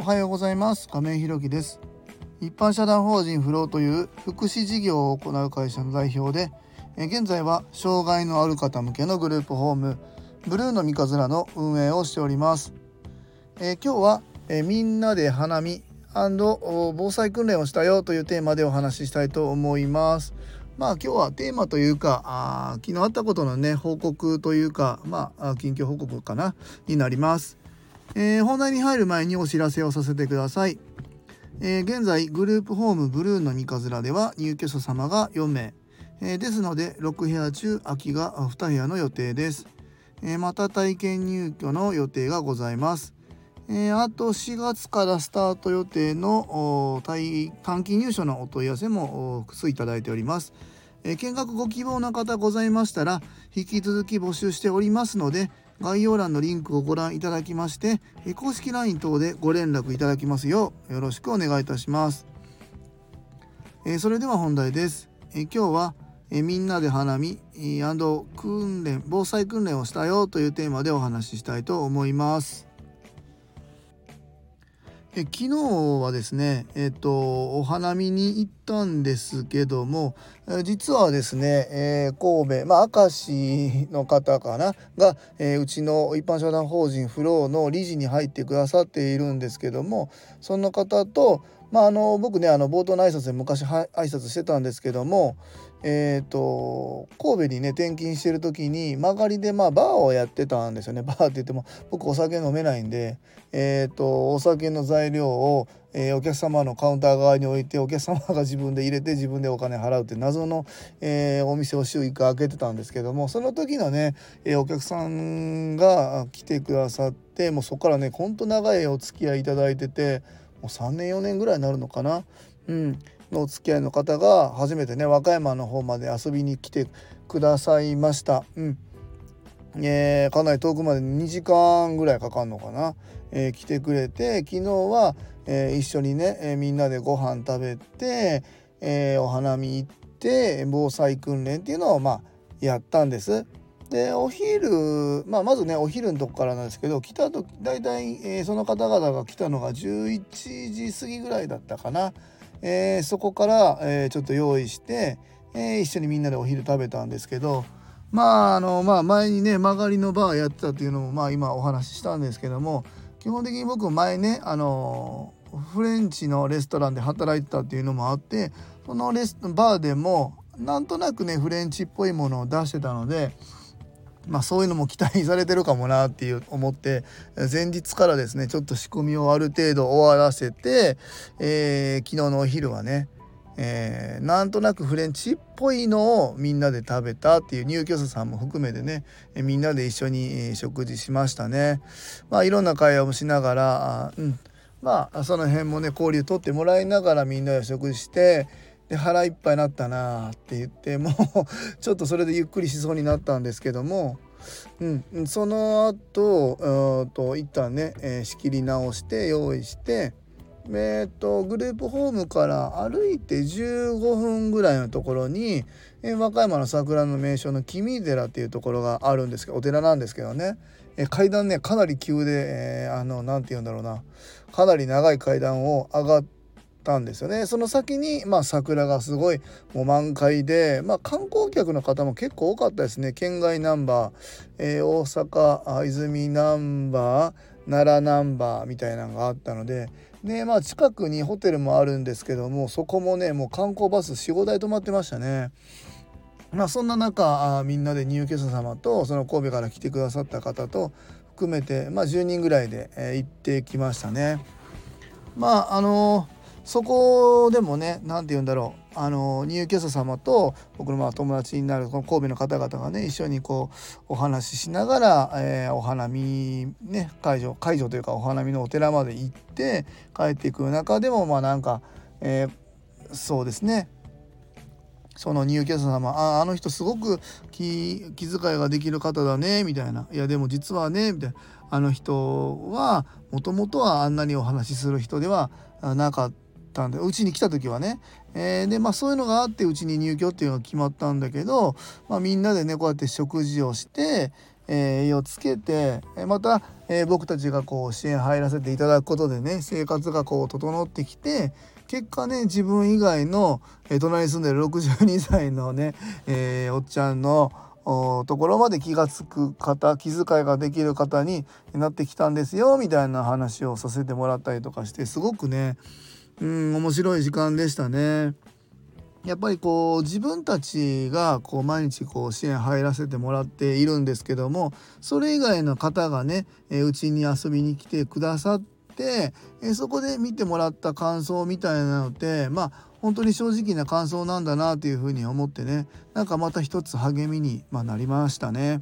おはようございます。亀井ひろきです。一般社団法人フローという福祉事業を行う会社の代表で現在は障害のある方向けのグループホームブルーの三日面の運営をしております。え今日はえみんなで花見防災訓練をしたよというテーマでお話ししたいと思います。まあ今日はテーマというかあ昨日あったことのね報告というかまあ近況報告かなになります、えー、本題に入る前にお知らせをさせてください、えー、現在グループホームブルーの三日面では入居者様が4名、えー、ですので6部屋中空きが2部屋の予定です、えまた体験入居の予定がございます。え、あと4月からスタート予定の短期入所のお問い合わせも複数いただいております。え、見学ご希望の方ございましたら引き続き募集しておりますので概要欄のリンクをご覧いただきまして、え、公式 LINE 等でご連絡いただきますようよろしくお願いいたします。えー、それでは本題です。え今日はえみんなで花見訓練防災訓練をしたよというテーマでお話ししたいと思います。え昨日はですねえっ、とお花見に行ったんですけども実はですね、えー、神戸まあ明石の方かな？が、えー、うちの一般社団法人フローの理事に入ってくださっているんですけどもその方とまあ、あの僕ねあの冒頭の挨拶で昔は挨拶してたんですけども、えーと、神戸にね転勤してる時に曲がりでまあバーをやってたんですよねバーって言っても僕お酒飲めないんで、えーと、お酒の材料を、えー、お客様のカウンター側に置いてお客様が自分で入れて自分でお金払うって謎の、えー、お店を週1回開けてたんですけどもその時のね、えー、お客さんが来てくださってもうそこからねほんと長いお付き合いいただいてて。もう3年4年ぐらいになるのかな、うん、のお付き合いの方が初めてね和歌山の方まで遊びに来てくださいました。うんえー、かなり遠くまで2時間ぐらいかかるのかな、えー、来てくれて昨日は、えー、一緒にね、えみんなでご飯食べて、えお花見行って防災訓練っていうのをまあやったんです。でお昼、まあ、まずねお昼のとこからなんですけど来た時大体、えー、その方々が来たのが11時過ぎぐらいだったかな、えー、そこから、えー、ちょっと用意して、え一緒にみんなでお昼食べたんですけどまああのまあ前にね曲がりのバーやってたっていうのもまあ今お話ししたんですけども基本的に僕前ねあのフレンチのレストランで働いてたっていうのもあってそのレスバーでもなんとなくねフレンチっぽいものを出してたので。まあ、そういうのも期待されてるかもなっていう思って前日からですねちょっと仕込みをある程度終わらせて、えー、昨日のお昼はね、えー、なんとなくフレンチっぽいのをみんなで食べたっていう入居者さんも含めてねみんなで一緒に食事しましたね。まあ、いろんな会話もしながら、うん、まあその辺もね交流取ってもらいながらみんなで食事してで腹いっぱいになったなって言ってもうちょっとそれでゆっくりしそうになったんですけども、うん、その後と一旦ね、えー、仕切り直して用意してえーと、グループホームから歩いて15分ぐらいのところに、えー、和歌山の桜の名所の君寺っていうところがあるんですけどお寺なんですけどね、えー、階段ねかなり急で、えー、あの何て言うんだろうな。かなり長い階段を上がってたんですよねその先に、まあ、桜がすごいもう満開で、まあ、観光客の方も結構多かったですね県外ナンバー、えー、大阪泉ナンバー奈良ナンバーみたいなのがあったのでで、まあ、近くにホテルもあるんですけどもそこもねもう観光バス45台止まってましたね。まあ、そんな中あみんなで入居者様とその神戸から来てくださった方と含めて、まあ、10人ぐらいで、えー、行ってきましたね。まああのーそこでもね何て言うんだろう。あの入居者様と僕のまあ友達になるこの神戸の方々がね一緒にこうお話ししながら、えー、お花見ね会場会場というかお花見のお寺まで行って帰っていく中でもまあなんか、えー、そうですね。その入居者様ああの人すごく気気遣いができる方だねみたいな。いやでも実はねみたいな。あの人はもともとはあんなにお話しする人ではなかった。たんでうちに来た時はね、えー、でまあそういうのがあってうちに入居っていうのが決まったんだけど、まあ、みんなでねこうやって食事をして、えー、栄養つけてまた、えー、僕たちがこう支援入らせていただくことでね生活がこう整ってきて結果ね自分以外の、え、隣に住んでる62歳のね、え、おっちゃんのところまで気が付く方気遣いができる方になってきたんですよみたいな話をさせてもらったりとかしてすごくねうん面白い時間でしたね。やっぱりこう自分たちがこう毎日こう支援入らせてもらっているんですけどもそれ以外の方がねうちに遊びに来てくださってそこで見てもらった感想みたいなのってまあ本当に正直な感想なんだなというふうに思ってねなんかまた一つ励みに、まなりましたね。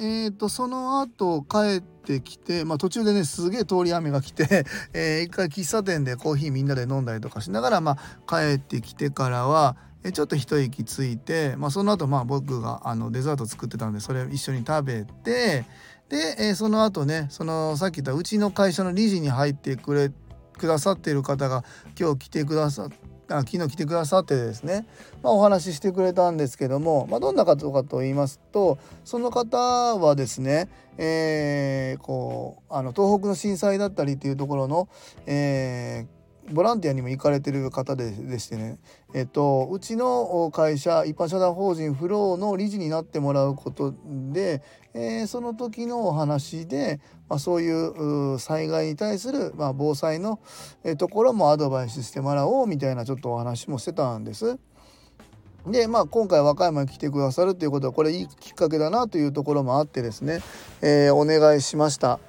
えーと、その後帰ってきて、まあ、途中でねすげえ通り雨が来て、えー、一回喫茶店でコーヒーみんなで飲んだりとかしながら、まあ、帰ってきてからはえちょっと一息ついて、まあ、その後まあ僕があのデザート作ってたんでそれ一緒に食べてで、えー、その後ねそのさっき言ったうちの会社の理事に入ってくれくださっている方が今日来てくださってあ昨日来てくださってですね、まあ、お話ししてくれたんですけども、まあ、どんな方かと言いますとその方はですね、えー、こうあの東北の震災だったりっていうところの、えーボランティアにも行かれてる方ででしてね、えっと、うちの会社一般社団法人フローの理事になってもらうことで、えー、その時のお話で、まあ、そういう災害に対する、まあ、防災のえところもアドバイスしてもらおうみたいなちょっとお話もしてたんです。でまあ今回和歌山に来てくださるということはこれいいきっかけだなというところもあってですね、えー、お願いしました。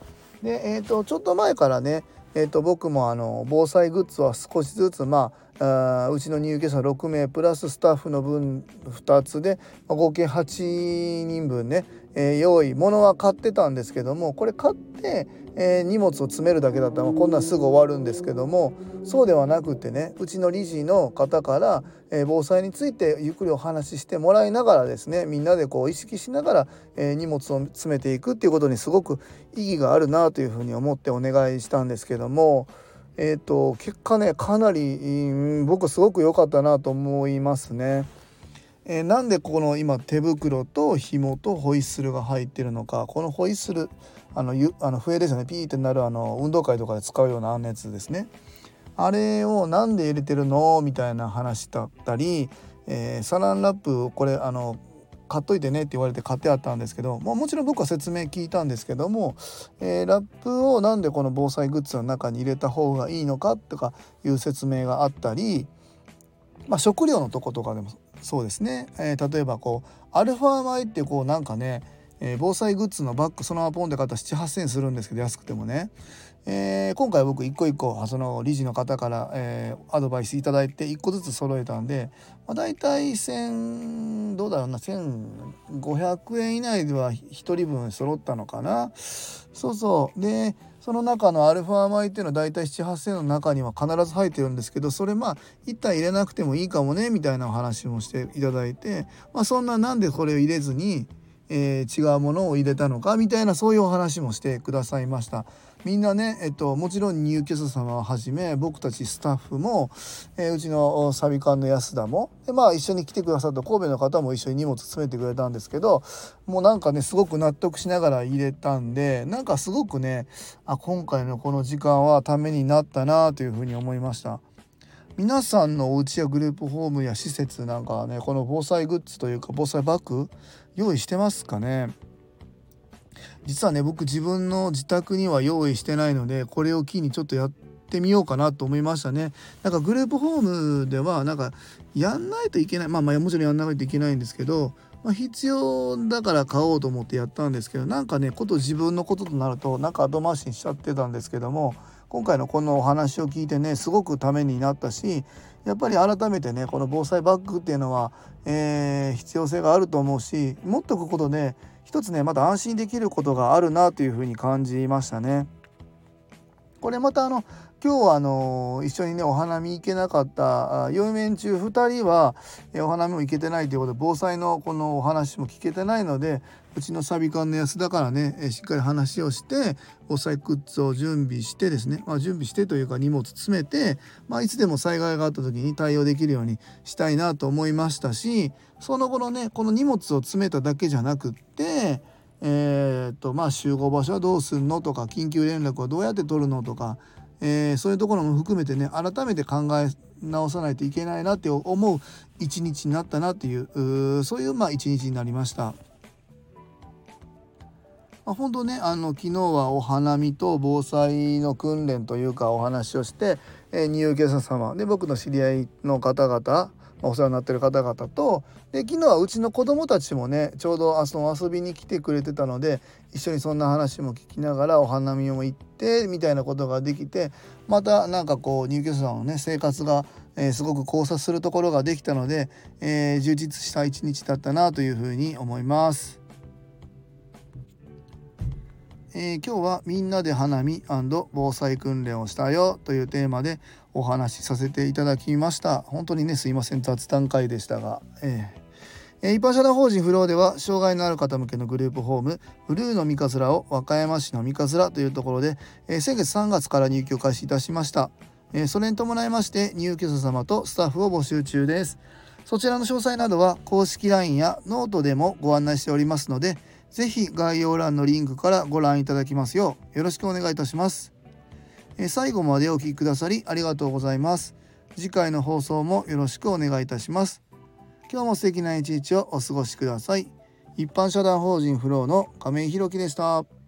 でえーとちょっと前からねえーと、僕もあの防災グッズは少しずつまああうちの入居者6名プラススタッフの分2つで、まあ、合計8人分ね、えー、用意物は買ってたんですけどもこれ買って、えー、荷物を詰めるだけだったらこんなすぐ終わるんですけどもそうではなくてねうちの理事の方から、えー、防災についてゆっくりお話ししてもらいながらですねみんなでこう意識しながら、え荷物を詰めていくっていうことにすごく意義があるなというふうに思ってお願いしたんですけども。えーと、結果ねかなり、僕すごく良かったなと思いますね。えー、なんでこの今手袋と紐とホイッスルが入ってるのか。このホイッスルあのゆあの笛ですよね。ピーってなるあの運動会とかで使うようなあんなやつですね。あれをなんで入れてるの？みたいな話だったり、えー、サランラップこれあの買っといてねって言われて買ってあったんですけど、まあ、もちろん僕は説明聞いたんですけども、えー、ラップをなんでこの防災グッズの中に入れた方がいいのかとかいう説明があったり、まあ、食料のとことかでもそうですね、えー、例えばこうアルファ米ってこうなんかねえー、防災グッズのバッグそのままポンで買ったら7,8,000円するんですけど安くてもね、えー、今回僕一個一個その理事の方から、えー、アドバイスいただいて一個ずつ揃えたんで、まあ、大体1,000どうだろうな1,500円以内では1人分揃ったのかな。そうそう。でその中のアルファ米っていうのは大体7,8,000の中には必ず入ってるんですけどそれまあ一旦入れなくてもいいかもねみたいなお話もしていただいて、まあ、そんななんでこれを入れずにえー、違うものを入れたのかみたいなそういうお話もしてくださいました。みんなね、えっと、もちろん入居者様をはじめ僕たちスタッフも、えー、うちのサビ館の安田もで、まあ、一緒に来てくださった神戸の方も一緒に荷物詰めてくれたんですけどもうなんかねすごく納得しながら入れたんでなんかすごくねあ今回のこの時間はためになったなというふうに思いました。皆さんのお家やグループホームや施設なんかはねこの防災グッズというか防災バッグ用意してますかね？実はね僕自分の自宅には用意してないのでこれを機にちょっとやってみようかなと思いましたね。なんかグループホームではなんかやんないといけないまあまあもちろんやんないといけないんですけどまあ、必要だから買おうと思ってやったんですけどなんかねこと自分のこととなるとなんか後回しにしちゃってたんですけども今回のこのお話を聞いてねすごくためになったしやっぱり改めてねこの防災バッグっていうのは、えー、必要性があると思うし持っておくことで一つねまた安心できることがあるなというふうに感じましたね。これまたあの今日はあの一緒にねお花見行けなかった4面中2人はお花見も行けてないということで防災のこのお話も聞けてないのでうちのサビ館の安田からねしっかり話をして防災グッズを準備してですね、まあ、準備してというか荷物詰めて、まあ、いつでも災害があった時に対応できるようにしたいなと思いましたしその後のねこの荷物を詰めただけじゃなくってえー、っとまあ集合場所はどうすんのとか緊急連絡はどうやって取るのとかえー、そういうところも含めてね改めて考え直さないといけないなって思う一日になったなっていうそういうまあ一日になりました。まあ、本当ねあの昨日はお花見と防災の訓練というかお話をして、えー、入居者様で僕の知り合いの方々お世話になってる方々とで昨日はうちの子供たちもねちょうどその遊びに来てくれてたので一緒にそんな話も聞きながらお花見も行ってみたいなことができてまたなんかこう入居者さんのね生活が、えー、すごく交差するところができたので、えー、充実した一日だったなというふうに思います。えー、今日はみんなで花見防災訓練をしたよというテーマでお話しさせていただきました。本当にねすいません雑談会でしたが、えー、一般社団法人フローでは障害のある方向けのグループホームブルーの三日面を和歌山市の三日面というところで、えー、先月3月から入居開始いたしました、えー、それに伴いまして入居者様とスタッフを募集中です。そちらの詳細などは公式 LINE やノートでもご案内しておりますのでぜひ概要欄のリンクからご覧いただきますようよろしくお願いいたします。え最後までお聴きくださりありがとうございます。次回の放送もよろしくお願いいたします。今日も素敵な一日をお過ごしください。一般社団法人フローの亀井宏樹でした。